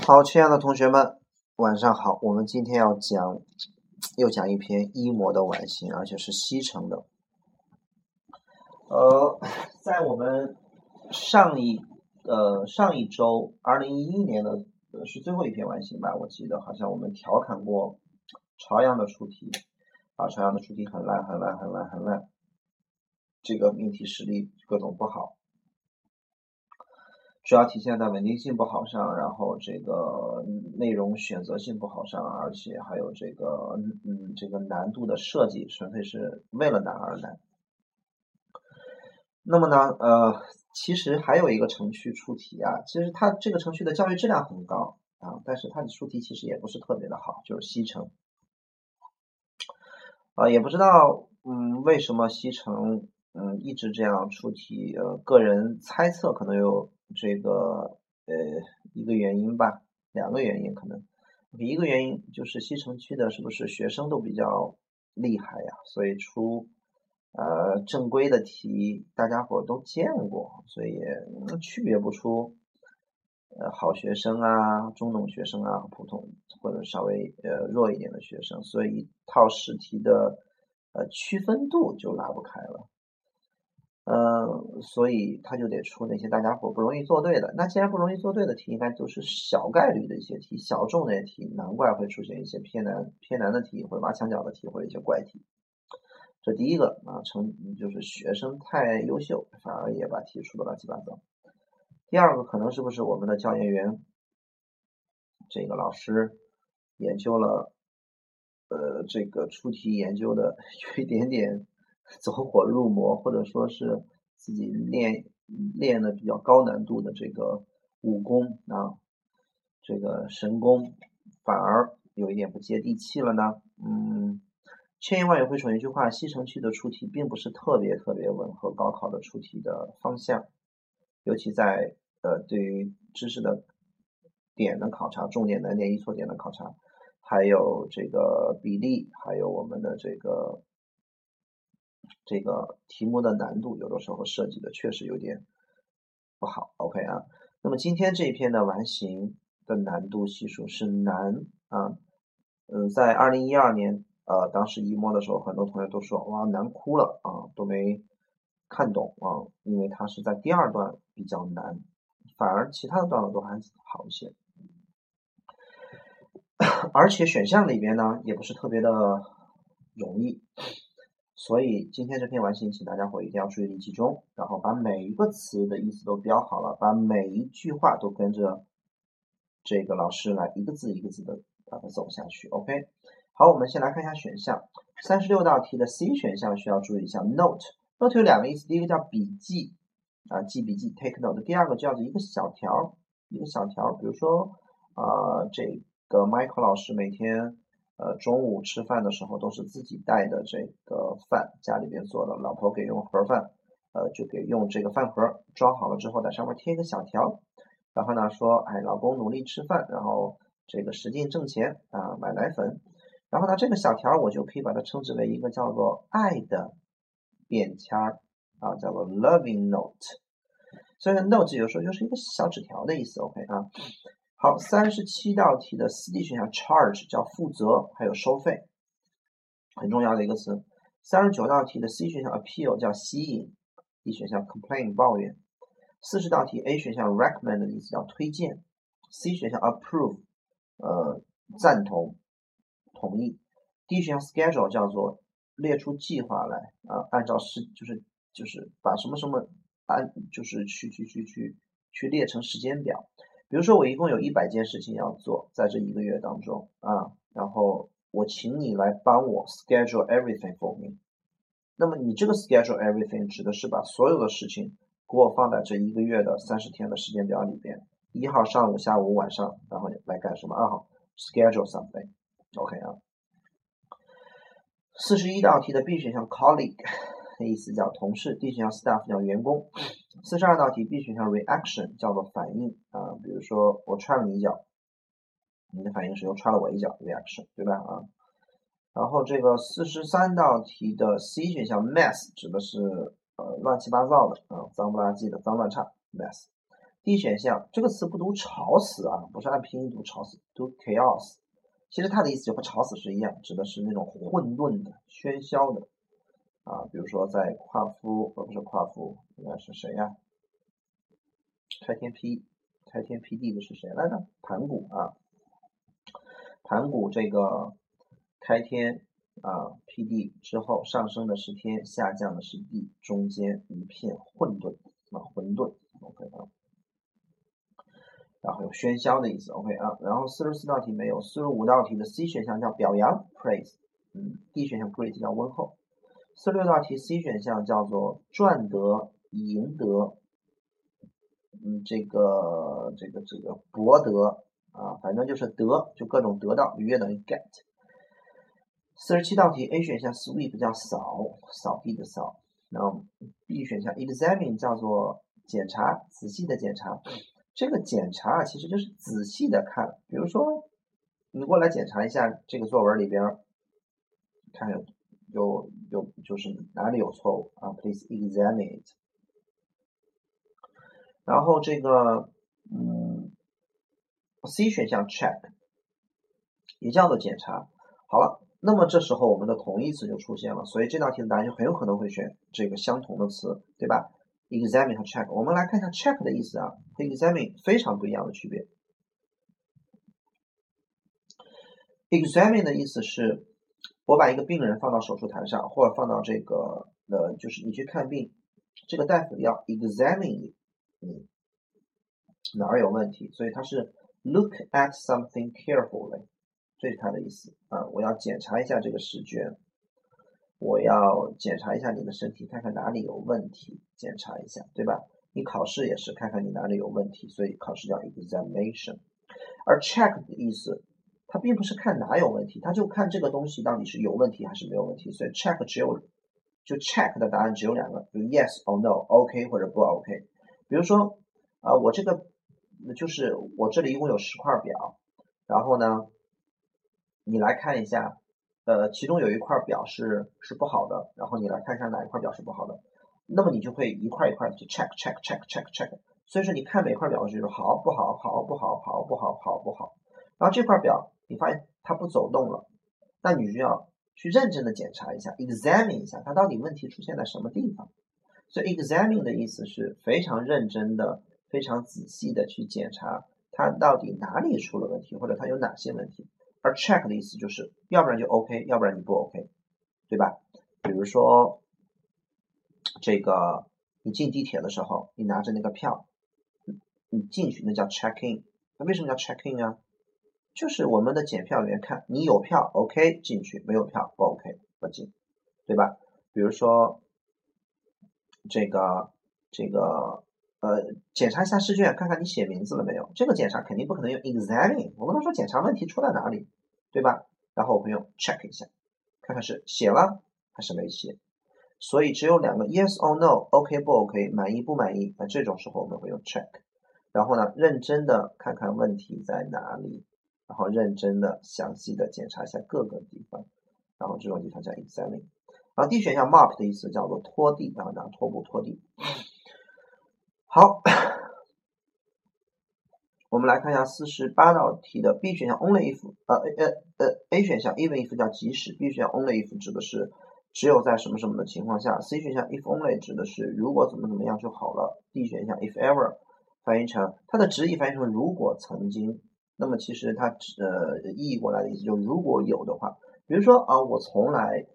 好，亲爱的同学们，晚上好。我们今天要讲，又讲一篇一模的完形，而且是西城的。呃，在我们上一呃上一周，二零一一年的是最后一篇完形吧？我记得好像我们调侃过朝阳的出题，啊，朝阳的出题很烂，很烂，很烂，很烂。这个命题实力各种不好。主要体现在稳定性不好上，然后这个内容选择性不好上，而且还有这个嗯这个难度的设计纯粹是为了难而难。那么呢呃其实还有一个程序出题啊，其实它这个程序的教育质量很高啊，但是它的出题其实也不是特别的好，就是西城。啊也不知道嗯为什么西城嗯一直这样出题，呃个人猜测可能有。这个呃一个原因吧，两个原因可能，一个原因就是西城区的是不是学生都比较厉害呀？所以出呃正规的题大家伙都见过，所以区别不出呃好学生啊、中等学生啊、普通或者稍微呃弱一点的学生，所以一套试题的呃区分度就拉不开了。嗯，所以他就得出那些大家伙不容易做对的。那既然不容易做对的题，应该都是小概率的一些题、小众的一些题，难怪会出现一些偏难、偏难的题，或者挖墙脚的题，或者一些怪题。这第一个啊，成就是学生太优秀，反而也把题出的乱七八糟。第二个可能是不是我们的教研员，这个老师研究了，呃，这个出题研究的 有一点点。走火入魔，或者说是自己练练的比较高难度的这个武功啊，这个神功，反而有一点不接地气了呢。嗯，千言万语汇成一句话：西城区的出题并不是特别特别吻合高考的出题的方向，尤其在呃对于知识的点的考察、重点难点、易错点的考察，还有这个比例，还有我们的这个。这个题目的难度有的时候设计的确实有点不好，OK 啊。那么今天这一篇的完形的难度系数是难啊，嗯，在二零一二年呃当时一模的时候，很多同学都说哇难哭了啊，都没看懂啊，因为它是在第二段比较难，反而其他的段落都还好一些，而且选项里边呢也不是特别的容易。所以今天这篇完形，请大家伙一定要注意力集中，然后把每一个词的意思都标好了，把每一句话都跟着这个老师来一个字一个字的把它走下去。OK，好，我们先来看一下选项，三十六道题的 C 选项需要注意一下，Note，Note 有两个意思，第一个叫笔记啊，记笔记，Take note，第二个叫做一个小条，一个小条，比如说啊，这个 Michael 老师每天。呃，中午吃饭的时候都是自己带的这个饭，家里边做的，老婆给用盒饭，呃，就给用这个饭盒装好了之后，在上面贴一个小条，然后呢说，哎，老公努力吃饭，然后这个使劲挣钱啊，买奶粉，然后呢这个小条我就可以把它称之为一个叫做爱的便签儿啊，叫做 loving note，所以 note 有时候就是一个小纸条的意思，OK 啊。好，三十七道题的四 D 选项 charge 叫负责，还有收费，很重要的一个词。三十九道题的 C 选项 appeal 叫吸引，D 选项 complain 抱怨。四十道题 A 选项 recommend 的意思叫推荐，C 选项 approve 呃赞同同意。D 选项 schedule 叫做列出计划来啊，按照时就是就是把什么什么按就是去去去去去列成时间表。比如说我一共有一百件事情要做，在这一个月当中啊，然后我请你来帮我 schedule everything for me。那么你这个 schedule everything 指的是把所有的事情给我放在这一个月的三十天的时间表里边，一号上午、下午、晚上，然后来干什么？二号 schedule something，OK 啊。四十一道题的 B 选项 colleague。意思叫同事，D 选项 staff 叫员工。四十二道题 B 选项 reaction 叫做反应啊，比如说我踹了你一脚，你的反应是又踹了我一脚，reaction 对吧啊？然后这个四十三道题的 C 选项 mess 指的是呃乱七八糟的啊，脏不拉几的，脏乱差 mess。D 选项这个词不读吵死啊，不是按拼音读吵死，读 chaos。其实它的意思就和吵死是一样，指的是那种混沌的、喧嚣的啊。比如说在夸夫，呃不是夸夫，应该是谁呀？开天辟开天辟地的是谁来着？盘古啊，盘古这个开天啊辟地之后，上升的是天，下降的是地，中间一片混沌啊，混沌。OK 啊。然后有喧嚣的意思，OK 啊，然后四十四道题没有，四十五道题的 C 选项叫表扬，praise，嗯，D 选项 great 叫问候，四十六道题 C 选项叫做赚得、赢得，嗯，这个这个这个博得啊，反正就是得，就各种得到，愉悦等于 get。四十七道题 A 选项 sweep 叫扫，扫地的扫，然后 B 选项 examine 叫做检查，仔细的检查。这个检查啊，其实就是仔细的看，比如说，你过来检查一下这个作文里边，看有有有就是哪里有错误啊？Please examine it。然后这个嗯，C 选项 check 也叫做检查。好了，那么这时候我们的同义词就出现了，所以这道题的答案就很有可能会选这个相同的词，对吧？examine 和 check，我们来看一下 check 的意思啊，和 examine 非常不一样的区别。examine 的意思是，我把一个病人放到手术台上，或者放到这个呃，就是你去看病，这个大夫要 examine 你哪儿有问题，所以它是 look at something carefully，这是它的意思啊，我要检查一下这个试卷。我要检查一下你的身体，看看哪里有问题，检查一下，对吧？你考试也是看看你哪里有问题，所以考试叫 examination。而 check 的意思，它并不是看哪有问题，它就看这个东西到底是有问题还是没有问题。所以 check 只有就 check 的答案只有两个，就 yes or no，OK 或者不 OK。比如说啊，我这个就是我这里一共有十块表，然后呢，你来看一下。呃，其中有一块表是是不好的，然后你来看一下哪一块表是不好的，那么你就会一块一块去 check check check check check。所以说你看每块表就是好不好好不好好不好好不好，然后这块表你发现它不走动了，那你就要去认真的检查一下，examine 一下它到底问题出现在什么地方。所以 examine 的意思是非常认真的、非常仔细的去检查它到底哪里出了问题，或者它有哪些问题。而 check 的意思就是，要不然就 OK，要不然你不 OK，对吧？比如说，这个你进地铁的时候，你拿着那个票，你进去那叫 check in。那为什么叫 check in 啊？就是我们的检票员看你有票 OK 进去，没有票不 OK 不进，对吧？比如说，这个这个。呃，检查一下试卷，看看你写名字了没有。这个检查肯定不可能用 examine，我跟他说检查问题出在哪里，对吧？然后我们用 check 一下，看看是写了还是没写。所以只有两个 yes or no，OK 不 OK，满意不满意。那这种时候我们会用 check。然后呢，认真的看看问题在哪里，然后认真的详细的检查一下各个地方，然后这种地方叫 examine。然后 D 选项 mop 的意思叫做拖地啊，拿拖布拖地。好，我们来看一下四十八道题的 B 选项 only if，呃呃呃 A 选项 even if 叫即使，B 选项 only if 指的是只有在什么什么的情况下，C 选项 if only 指的是如果怎么怎么样就好了，D 选项 if ever 翻译成它的直译翻译成如果曾经，那么其实它呃意译过来的意思就是如果有的话，比如说啊我从来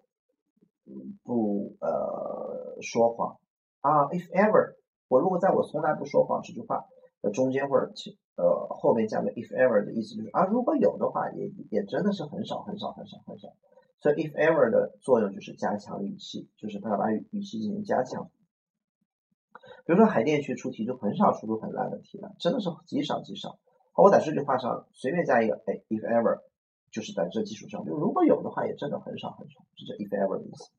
不呃说谎啊 if ever。我如果在我从来不说谎这句话的中间或者呃后面加个 if ever 的意思就是啊如果有的话也也真的是很少很少很少很少，所以 if ever 的作用就是加强语气，就是它要把语语气进行加强。比如说海淀区出题就很少出出很烂的题了，真的是极少极少。我在这句话上随便加一个哎 if ever，就是在这基础上，就如果有的话也真的很少很少，是这 if ever 的意思。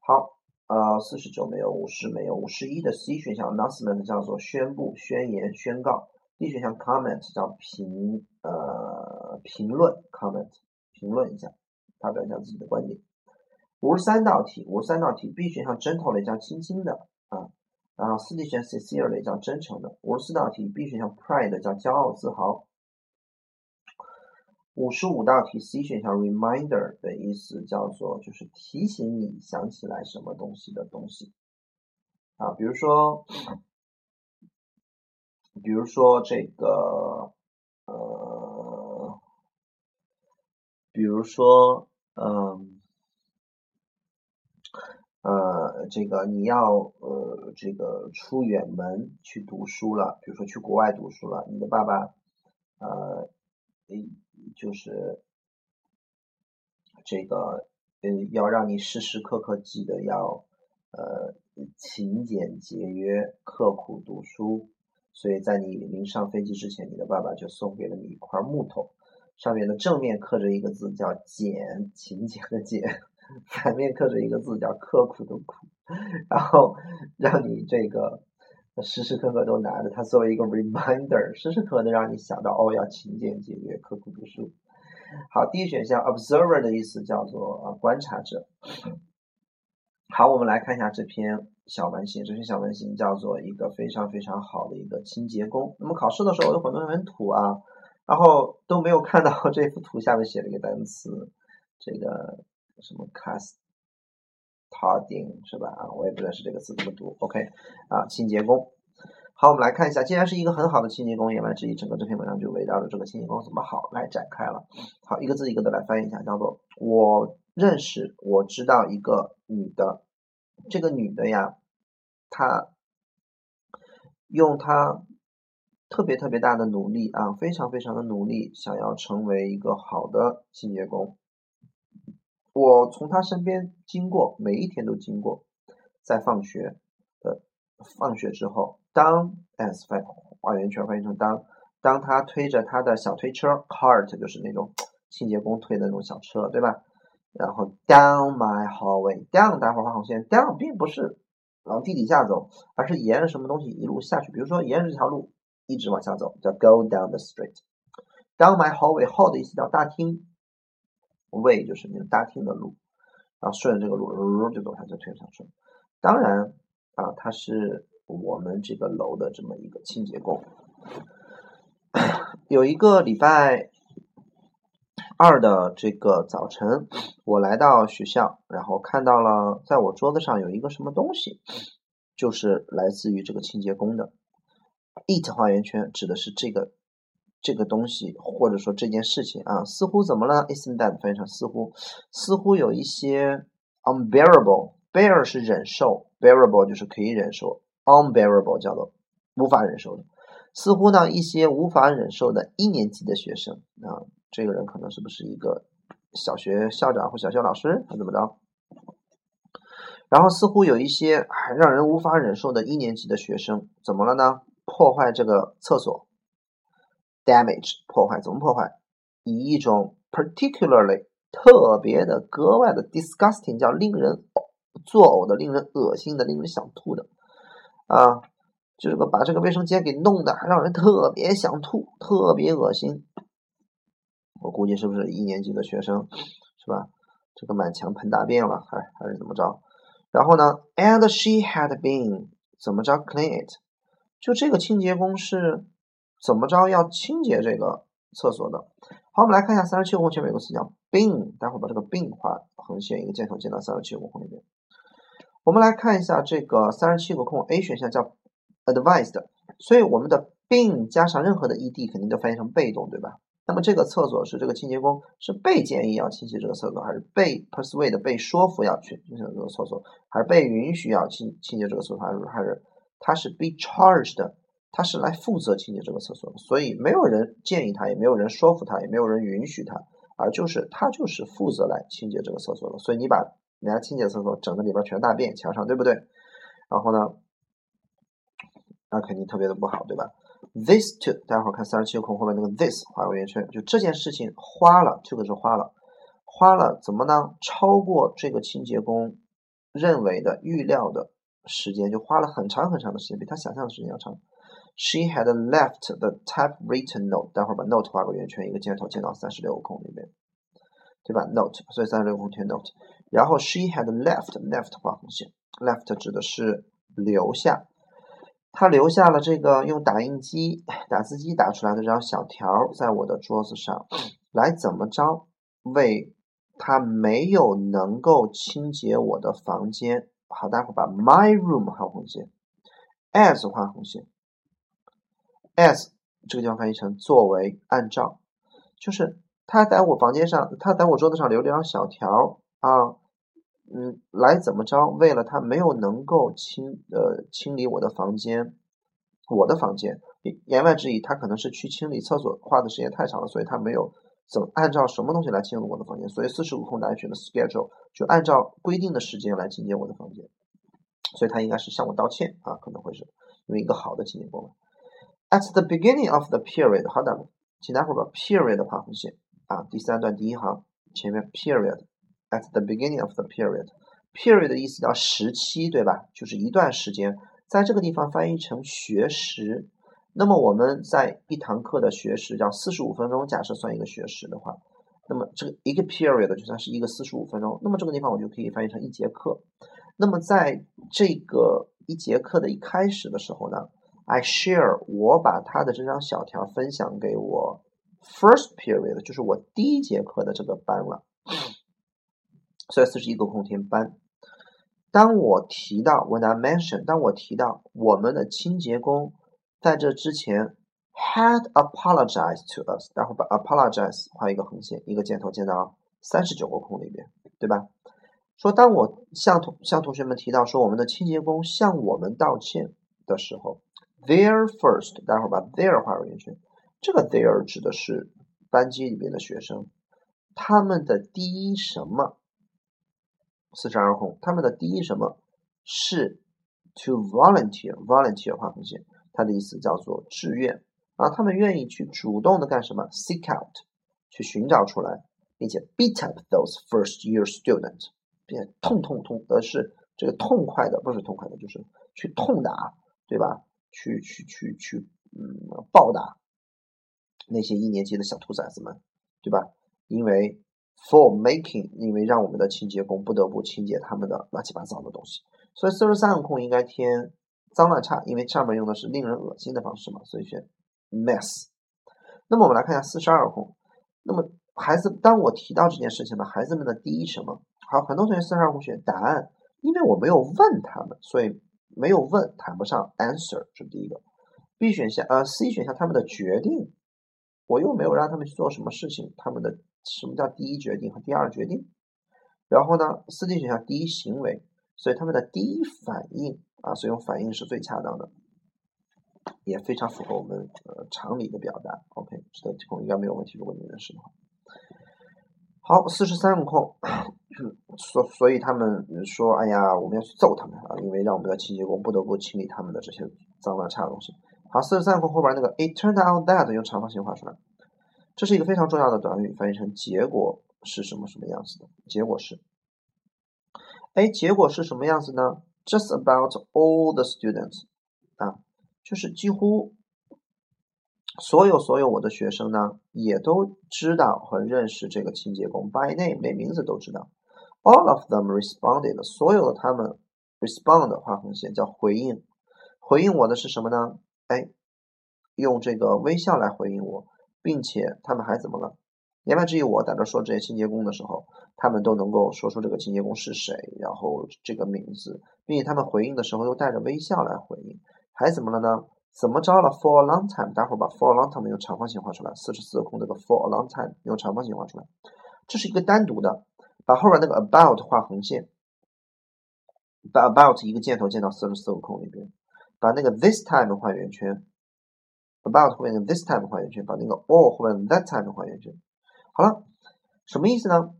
好。呃，四十九没有，五十没有，五十一的 C 选项 announcement 叫做宣布、宣言、宣告，D 选项 comment 叫评呃评论 comment 评论一下，发表一下自己的观点。五十三道题，五十三道题 B 选项 gently 叫轻轻的啊然后四 D 选项 sincerely 叫真诚的。五十四道题 B 选项 pride 叫骄傲自豪。五十五道题 C 选项 reminder 的意思叫做就是提醒你想起来什么东西的东西啊，比如说，比如说这个呃，比如说嗯呃这个你要呃这个出远门去读书了，比如说去国外读书了，你的爸爸呃。就是这个，呃，要让你时时刻刻记得要，呃，勤俭节约、刻苦读书。所以在你临上飞机之前，你的爸爸就送给了你一块木头，上面的正面刻着一个字叫“俭”，勤俭的俭；反面刻着一个字叫“刻苦的苦”，然后让你这个。时时刻刻都拿着它作为一个 reminder，时时刻刻的让你想到哦，要勤俭节约、刻苦读书。好，第一选项 observer 的意思叫做观察者。好，我们来看一下这篇小文型，这篇小文型叫做一个非常非常好的一个清洁工。那么考试的时候有很多人很土啊，然后都没有看到 这幅图下面写了一个单词，这个什么 casting 是吧？啊，我也不认识这个字怎么读。OK，啊，清洁工。好，我们来看一下，既然是一个很好的清洁工，言外之意，整个这篇文章就围绕着这个清洁工怎么好来展开了。好，一个字一个的来翻译一下，叫做我认识，我知道一个女的，这个女的呀，她用她特别特别大的努力啊，非常非常的努力，想要成为一个好的清洁工。我从他身边经过，每一天都经过，在放学的放学之后，当 as 翻画圆圈翻译成当，当他推着他的小推车 cart 就是那种清洁工推的那种小车，对吧？然后 down my hallway，down 待会儿画红线，down 并不是往地底下走，而是沿着什么东西一路下去，比如说沿着这条路一直往下走，叫 go down the street。down my hallway，hall 的意思叫大厅。Way 就是那个大厅的路，然后顺着这个路就走下去推上去。当然啊，他是我们这个楼的这么一个清洁工。有一个礼拜二的这个早晨，我来到学校，然后看到了在我桌子上有一个什么东西，就是来自于这个清洁工的。it 画圆圈指的是这个。这个东西或者说这件事情啊，似乎怎么了？Isn't that 翻译成似乎，似乎有一些 unbearable。bear 是忍受，bearable 就是可以忍受，unbearable 叫做无法忍受的。似乎呢，一些无法忍受的一年级的学生啊，这个人可能是不是一个小学校长或小学老师，还怎么着？然后似乎有一些让人无法忍受的一年级的学生，怎么了呢？破坏这个厕所。Damage 破坏怎么破坏？以一种 particularly 特别的、格外的 disgusting 叫令人作呕的、令人恶心的、令人想吐的啊，这个把这个卫生间给弄得让人特别想吐、特别恶心。我估计是不是一年级的学生是吧？这个满墙喷大便了，还还是怎么着？然后呢？And she had been 怎么着 clean it？就这个清洁工是。怎么着要清洁这个厕所的？好，我们来看一下三十七个空前面有个词叫 bin，待会儿把这个 bin 画横线，一个箭头箭到三十七个空里面。我们来看一下这个三十七个空，A 选项叫 advised，所以我们的 bin 加上任何的 ed 肯定都翻译成被动，对吧？那么这个厕所是这个清洁工是被建议要清洁这个厕所，还是被 persuade 被说服要去清洁这个厕所，还是被允许要清清洁这个厕所，还是还是他是 be charged？他是来负责清洁这个厕所的，所以没有人建议他，也没有人说服他，也没有人允许他，而就是他就是负责来清洁这个厕所的。所以你把人家清洁厕所整的里边全大便，墙上对不对？然后呢，那肯定特别的不好，对吧？This to，待会儿看三十七个空后面那个 this 画个圆圈，就这件事情花了，to 是花了，花了怎么呢？超过这个清洁工认为的预料的时间，就花了很长很长的时间，比他想象的时间要长。She had left the typewritten note。待会儿把 note 画个圆圈，一个箭头箭到三十六个空里面，对吧？note，所以三十六个空填 note。然后 she had left，left 画横线，left 指的是留下。他留下了这个用打印机、打字机打出来的这张小条，在我的桌子上，来怎么着为他没有能够清洁我的房间。好，待会儿把 my room 画红线，as 画红线，as 这个地方翻译成作为、按照，就是他在我房间上，他在我桌子上留了张小条啊。嗯，来怎么着？为了他没有能够清呃清理我的房间，我的房间，言外之意，他可能是去清理厕所花的时间太长了，所以他没有怎么按照什么东西来清理我的房间，所以四十五空来选的 schedule 就按照规定的时间来清洁我的房间，所以他应该是向我道歉啊，可能会是因为一个好的清洁工。At the beginning of the period，好的，请待会儿把 period 画红线啊，第三段第一行前面 period。At the beginning of the period，period 的意思叫时期，对吧？就是一段时间，在这个地方翻译成学时。那么我们在一堂课的学时叫四十五分钟，假设算一个学时的话，那么这个一个 period 就算是一个四十五分钟。那么这个地方我就可以翻译成一节课。那么在这个一节课的一开始的时候呢，I share 我把他的这张小条分享给我 first period，就是我第一节课的这个班了。所以四十一个空填班。当我提到 when I mention，当我提到我们的清洁工在这之前 had apologized to us，然后把 apologize 画一个横线，一个箭头箭到三十九个空里边，对吧？说当我向同向同学们提到说我们的清洁工向我们道歉的时候 There first，待会儿把 there 画入圆圈，这个 there 指的是班级里边的学生，他们的第一什么？四十二空，他们的第一什么是 to volunteer，volunteer 画横线，它的意思叫做志愿啊，他们愿意去主动的干什么？seek out，去寻找出来，并且 beat up those first year students，并且痛痛痛，而是这个痛快的，不是痛快的，就是去痛打，对吧？去去去去，嗯，暴打那些一年级的小兔崽子们，对吧？因为 For making，因为让我们的清洁工不得不清洁他们的乱七八糟的东西，所以四十三个空应该填脏乱差，因为上面用的是令人恶心的方式嘛，所以选 mess。那么我们来看一下四十二空，那么孩子，当我提到这件事情呢，孩子们的第一什么？好，很多同学四十二空选答案，因为我没有问他们，所以没有问，谈不上 answer，是第一个。B 选项，呃，C 选项他们的决定，我又没有让他们去做什么事情，他们的。什么叫第一决定和第二决定？然后呢，四 D 选项第一行为，所以他们的第一反应啊，所以用反应是最恰当的，也非常符合我们呃常理的表达。OK，这个题空应该没有问题，如果你认识的话。好，四十三个空，所所以他们说，哎呀，我们要去揍他们啊，因为让我们的清洁工不得不清理他们的这些脏乱差的东西。好，四十三个空后边那个，It turned out that 用长方形画出来。这是一个非常重要的短语，翻译成结果是什么什么样子的？结果是，哎，结果是什么样子呢？Just about all the students，啊，就是几乎所有所有我的学生呢，也都知道和认识这个清洁工，by name 连名字都知道。All of them responded，所有的他们 respond 画横线叫回应，回应我的是什么呢？哎，用这个微笑来回应我。并且他们还怎么了？言外之意，我在这说这些清洁工的时候，他们都能够说出这个清洁工是谁，然后这个名字，并且他们回应的时候又带着微笑来回应。还怎么了呢？怎么着了？For a long time，待会儿把 for a long time 用长方形画出来。四十四空这个 for a long time 用长方形画出来，这是一个单独的。把后边那个 about 画横线，把 about 一个箭头箭到四十四个空里边，把那个 this time 画圆圈。about 后面的 this time 画圆圈，把那个 all 后面 that time 画圆圈。好了，什么意思呢？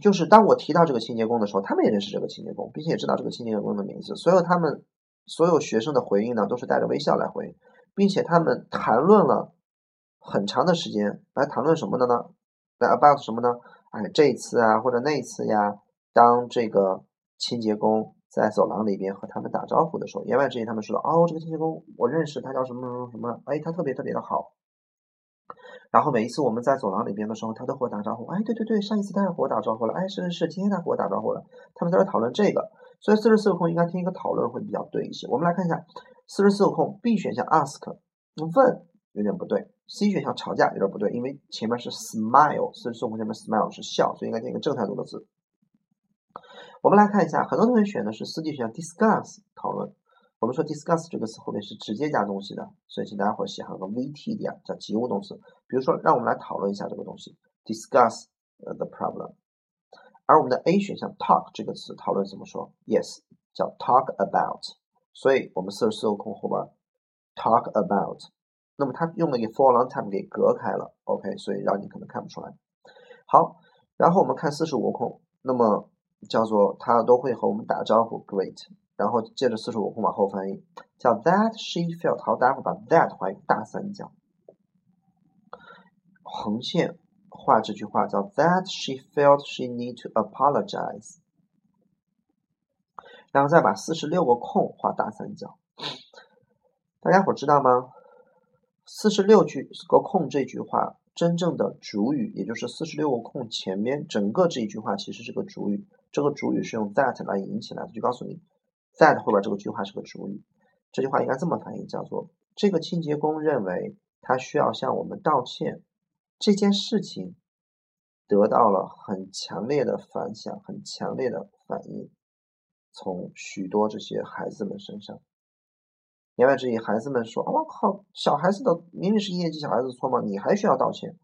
就是当我提到这个清洁工的时候，他们也认识这个清洁工，并且也知道这个清洁工的名字。所有他们所有学生的回应呢，都是带着微笑来回，并且他们谈论了很长的时间，来谈论什么的呢？来 about 什么呢？哎，这一次啊，或者那一次呀，当这个清洁工。在走廊里边和他们打招呼的时候，言外之意，他们说的哦，这个清洁工我认识，他叫什么什么什么，哎，他特别特别的好。然后每一次我们在走廊里边的时候，他都和我打招呼，哎，对对对，上一次他也和我打招呼了，哎，是是是，今天他和我打招呼了。他们在这讨论这个，所以四十四个空应该填一个讨论会比较对一些。我们来看一下四十四个空，B 选项 ask 问有点不对，C 选项吵架有点不对，因为前面是 smile，四十四个空前面 smile 是笑，所以应该填一个正态度的字。我们来看一下，很多同学选的是四 D 选项 discuss 讨论。我们说 discuss 这个词后面是直接加东西的，所以请大家伙写上个 VT 点，叫及物动词。比如说，让我们来讨论一下这个东西，discuss the problem。而我们的 A 选项 talk 这个词讨论怎么说？Yes，叫 talk about。所以我们四十四个空后边 talk about。那么它用了一个 for a long time 给隔开了，OK，所以让你可能看不出来。好，然后我们看四十五个空，那么叫做他都会和我们打招呼，Great。然后接着四十五空往后翻译，叫 That she felt。好，大家伙把 That 画一个大三角，横线画这句话叫 That she felt she need to apologize。然后再把四十六个空画大三角，大家伙知道吗？四十六句个空这句话真正的主语，也就是四十六个空前面整个这一句话其实是个主语，这个主语是用 That 来引起来的，就告诉你。that 后边这个句话是个主语，这句话应该这么翻译，叫做这个清洁工认为他需要向我们道歉。这件事情得到了很强烈的反响，很强烈的反应，从许多这些孩子们身上。言外之意，孩子们说：“我靠，小孩子的明明是一年级小孩子的错吗？你还需要道歉？”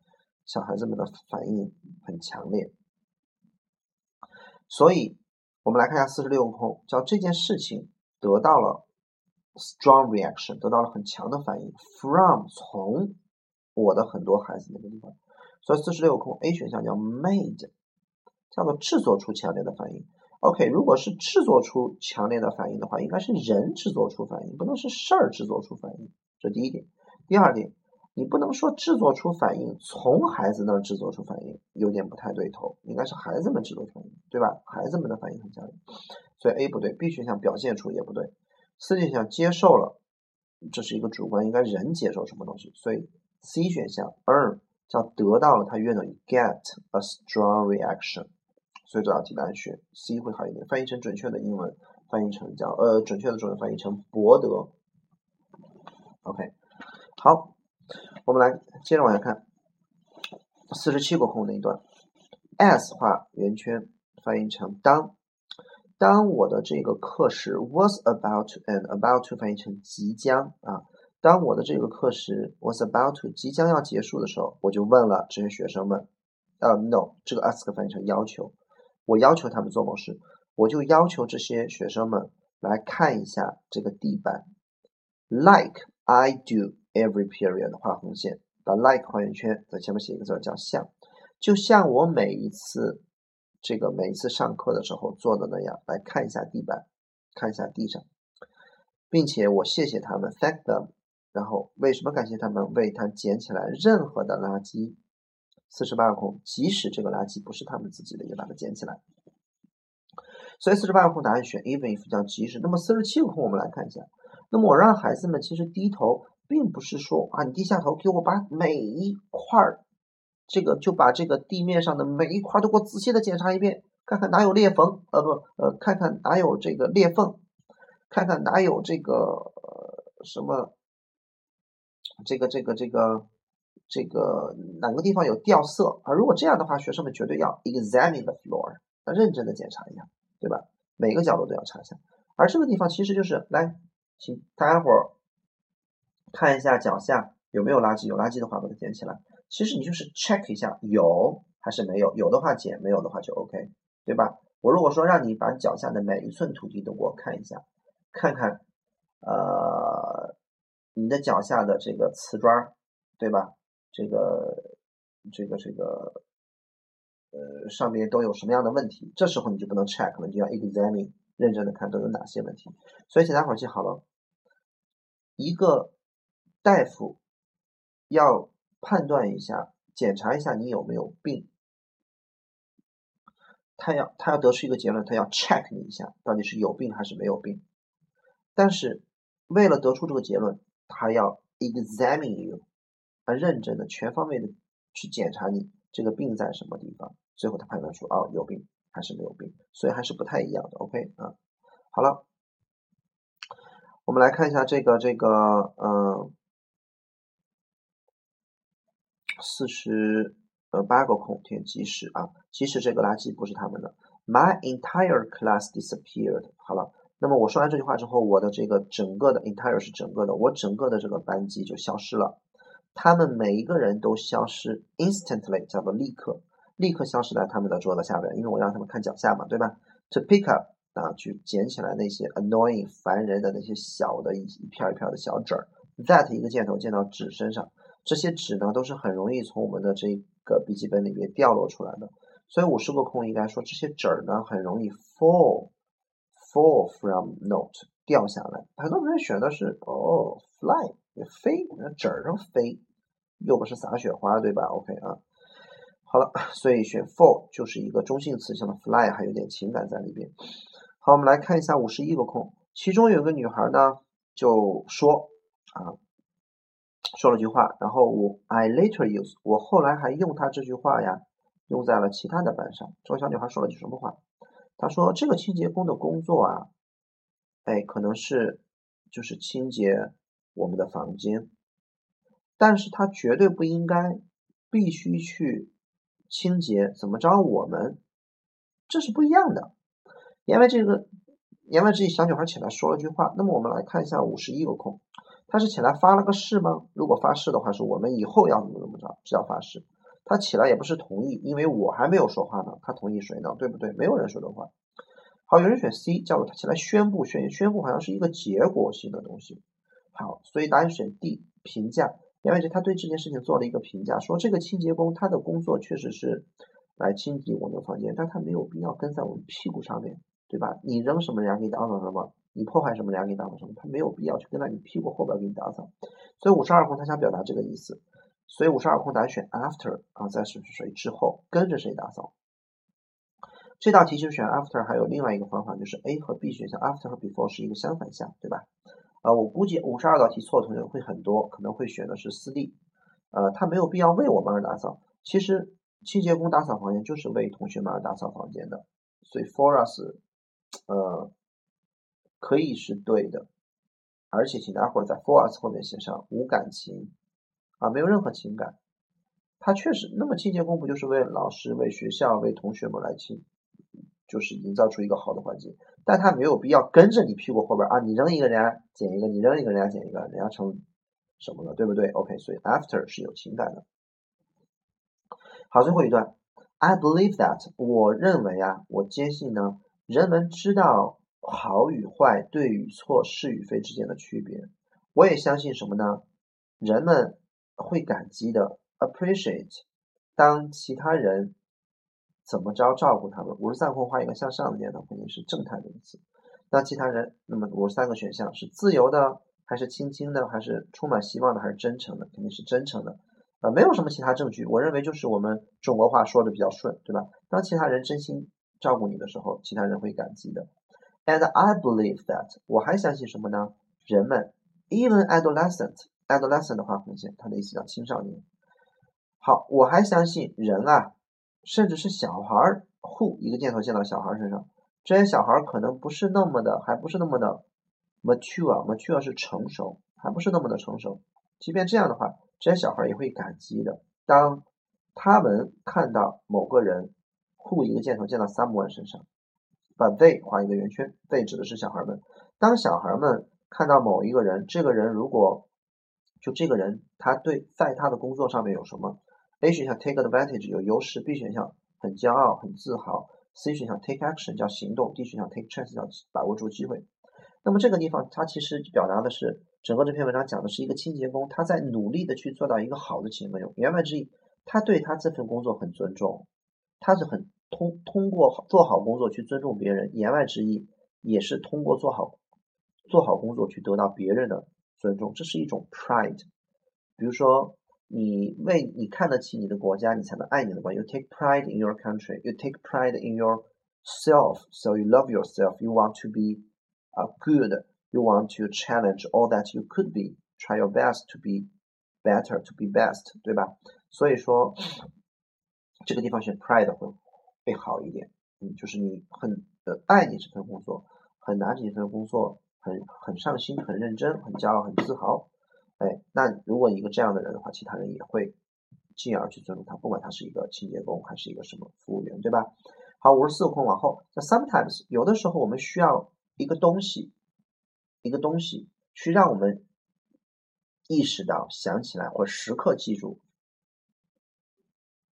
小孩子们的反应很强烈，所以。我们来看一下四十六空，叫这件事情得到了 strong reaction，得到了很强的反应 from 从我的很多孩子那个地方，所以四十六空 A 选项叫 made，叫做制作出强烈的反应。OK，如果是制作出强烈的反应的话，应该是人制作出反应，不能是事儿制作出反应。这第一点，第二点。你不能说制作出反应，从孩子那儿制作出反应，有点不太对头，应该是孩子们制作反应，对吧？孩子们的反应很强烈，所以 A 不对，B 选项表现出也不对，C 选项接受了，这是一个主观，应该人接受什么东西，所以 C 选项 earn 叫得到了，它约等于 get a strong reaction，所以这道题答案选 C 会好一点，翻译成准确的英文，翻译成叫呃准确的中文翻译成博得，OK，好。我们来接着往下看，四十七个空那一段，S 画圆圈，翻译成当。当我的这个课时 was about to end，about to 翻译成即将啊。当我的这个课时 was about to 即将要结束的时候，我就问了这些学生们，呃，no，这个 ask 翻译成要求，我要求他们做某事，我就要求这些学生们来看一下这个地板，like I do。Every period 画红线，把 like 画圆圈，在前面写一个字叫像，就像我每一次这个每一次上课的时候做的那样，来看一下地板，看一下地上，并且我谢谢他们，thank them。然后为什么感谢他们？为他捡起来任何的垃圾。四十八个空，即使这个垃圾不是他们自己的，也把它捡起来。所以四十八个空答案选 even if 叫即使。那么四十七个空我们来看一下，那么我让孩子们其实低头。并不是说啊，你低下头给我把每一块儿，这个就把这个地面上的每一块都给我仔细的检查一遍，看看哪有裂缝，呃不呃，看看哪有这个裂缝，看看哪有这个什么，这个这个这个这个哪个地方有掉色啊？如果这样的话，学生们绝对要 examine the floor，要认真的检查一下，对吧？每个角落都要查一下。而这个地方其实就是来，请大家伙儿。看一下脚下有没有垃圾，有垃圾的话把它捡起来。其实你就是 check 一下有还是没有，有的话捡，没有的话就 OK，对吧？我如果说让你把脚下的每一寸土地都给我看一下，看看呃你的脚下的这个瓷砖，对吧？这个这个这个呃上面都有什么样的问题？这时候你就不能 check 了，你就要 examine，认真的看都有哪些问题。所以请大伙记好了，一个。大夫要判断一下，检查一下你有没有病。他要他要得出一个结论，他要 check 你一下，到底是有病还是没有病。但是为了得出这个结论，他要 examine you，他认真的、全方位的去检查你这个病在什么地方。最后他判断出哦有病还是没有病，所以还是不太一样的。OK 啊，好了，我们来看一下这个这个嗯四十呃八个空填即使啊，即使这个垃圾不是他们的。My entire class disappeared。好了，那么我说完这句话之后，我的这个整个的 entire 是整个的，我整个的这个班级就消失了，他们每一个人都消失，instantly 叫做立刻，立刻消失在他们的桌子下边，因为我让他们看脚下嘛，对吧？To pick up 啊，去捡起来那些 annoying 烦人的那些小的一一片一片的小纸儿。That 一个箭头箭到纸身上，这些纸呢都是很容易从我们的这个笔记本里面掉落出来的。所以五十个空应该说这些纸儿呢很容易 fall fall from note 掉下来。很多同学选的是哦 fly 飞，那纸儿上飞，又不是撒雪花，对吧？OK 啊，好了，所以选 fall 就是一个中性词，像 fly 还有点情感在里边。好，我们来看一下五十一个空，其中有个女孩呢就说啊说了句话，然后我 I later use 我后来还用她这句话呀。用在了其他的班上。这个小女孩说了句什么话？他说：“这个清洁工的工作啊，哎，可能是就是清洁我们的房间，但是他绝对不应该必须去清洁怎么着我们，这是不一样的。”言外这个言外之意，小女孩起来说了句话。那么我们来看一下五十一个空，她是起来发了个誓吗？如果发誓的话，是我们以后要怎么怎么着，是要发誓。他起来也不是同意，因为我还没有说话呢，他同意谁呢？对不对？没有人说的话。好，有人选 C，叫做他起来宣布，宣宣布好像是一个结果性的东西。好，所以答案选 D，评价。杨伟杰，他对这件事情做了一个评价，说这个清洁工他的工作确实是来清洁我们的房间，但他没有必要跟在我们屁股上面，对吧？你扔什么人家给你打扫什么，你破坏什么人家给你打扫什么，他没有必要去跟在你屁股后边给你打扫。所以五十二空他想表达这个意思。所以五十二空答案选 after 啊，在谁谁之后跟着谁打扫。这道题就选 after，还有另外一个方法就是 A 和 B 选项 after 和 before 是一个相反项，对吧？啊，我估计五十二道题错的同学会很多，可能会选的是四 D。呃，他没有必要为我们而打扫。其实清洁工打扫房间就是为同学们而打扫房间的，所以 for us，呃，可以是对的。而且请待会儿在 for us 后面写上无感情。啊，没有任何情感，他确实，那么清洁工不就是为老师、为学校、为同学们来清，就是营造出一个好的环境，但他没有必要跟着你屁股后边啊，你扔一个人家捡一个，你扔一个人家捡一个，人家成什么了，对不对？OK，所以 after 是有情感的。好，最后一段，I believe that，我认为啊，我坚信呢，人们知道好与坏、对与错、是与非之间的区别。我也相信什么呢？人们。会感激的，appreciate。当其他人怎么着照顾他们，五十三空画一个向上的箭头，肯定是正态的意思。那其他人，那么五十三个选项是自由的，还是轻轻的，还是充满希望的，还是真诚的？肯定是真诚的。啊，没有什么其他证据，我认为就是我们中国话说的比较顺，对吧？当其他人真心照顾你的时候，其他人会感激的。And I believe that，我还相信什么呢？人们，even adolescent。Adolescent 的话，很显，它的意思叫青少年。好，我还相信人啊，甚至是小孩儿，who 一个箭头箭到小孩身上，这些小孩可能不是那么的，还不是那么的 mature，mature 是成熟，还不是那么的成熟。即便这样的话，这些小孩也会感激的。当他们看到某个人，who 一个箭头箭到 someone 身上，把 they 画一个圆圈，they 指的是小孩们。当小孩们看到某一个人，这个人如果就这个人，他对在他的工作上面有什么？A 选项 take advantage 有优势，B 选项很骄傲很自豪，C 选项 take action 叫行动，D 选项 take chance 叫把握住机会。那么这个地方，它其实表达的是整个这篇文章讲的是一个清洁工，他在努力的去做到一个好的清洁工。言外之意，他对他这份工作很尊重，他是很通通过做好工作去尊重别人。言外之意，也是通过做好做好工作去得到别人的。尊重，这是一种 pride。比如说，你为你看得起你的国家，你才能爱你的国家。You take pride in your country. You take pride in yourself. So you love yourself. You want to be a good. You want to challenge all that you could be. Try your best to be better, to be best，对吧？所以说，这个地方选 pride 会会好一点。嗯，就是你很呃爱你这份工作。 很拿这份工作 很很上心、很认真、很骄傲、很自豪。哎，那如果一个这样的人的话，其他人也会进而去尊重他，不管他是一个清洁工还是一个什么服务员，对吧？好，五十四空往后。那 sometimes 有的时候我们需要一个东西，一个东西去让我们意识到、想起来或时刻记住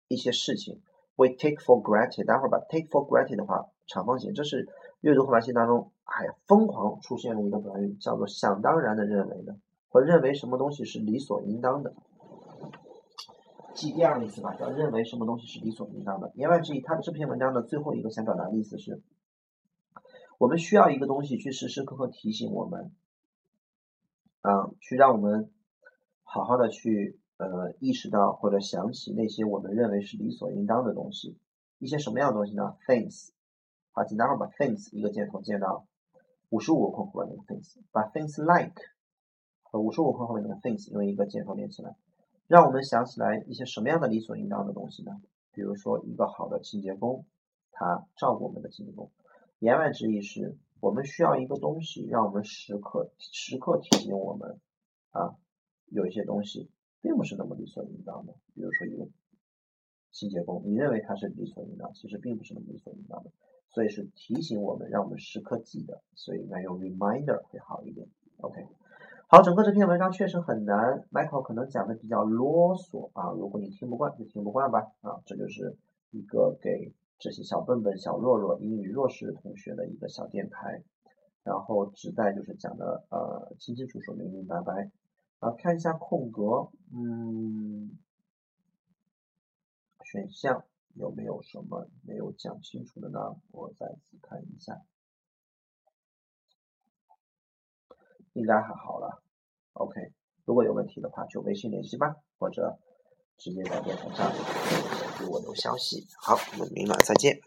一些事情。We take for granted，待会儿把。Take for granted 的话，长方形，这是阅读和玩性当中还疯狂出现了一个短语，叫做想当然的认为的。或认为什么东西是理所应当的，记第二个意思吧，叫认为什么东西是理所应当的。言外之意，他这篇文章的最后一个想表达的意思是，我们需要一个东西去时时刻刻提醒我们，啊，去让我们好好的去呃意识到或者想起那些我们认为是理所应当的东西。一些什么样的东西呢？Things，好，请待会儿把 Things 一个箭头箭到五十五个空格那个 Things，把 Things like。和五十五空后面那个 things 用一个箭头连起来，让我们想起来一些什么样的理所应当的东西呢？比如说一个好的清洁工，他照顾我们的清洁工。言外之意是我们需要一个东西，让我们时刻时刻提醒我们啊，有一些东西并不是那么理所应当的。比如说一个清洁工，你认为他是理所应当，其实并不是那么理所应当的。所以是提醒我们，让我们时刻记得，所以应该用 reminder 会好一点。OK。好，整个这篇文章确实很难，Michael 可能讲的比较啰嗦啊，如果你听不惯就听不惯吧啊，这就是一个给这些小笨笨、小弱弱、英语弱势同学的一个小电台，然后旨在就是讲的呃清清楚楚、明明白白啊，看一下空格，嗯，选项有没有什么没有讲清楚的呢？我再次看一下。应该还好了，OK。如果有问题的话，就微信联系吧，或者直接在电台上给我留消息。好，我们明晚再见。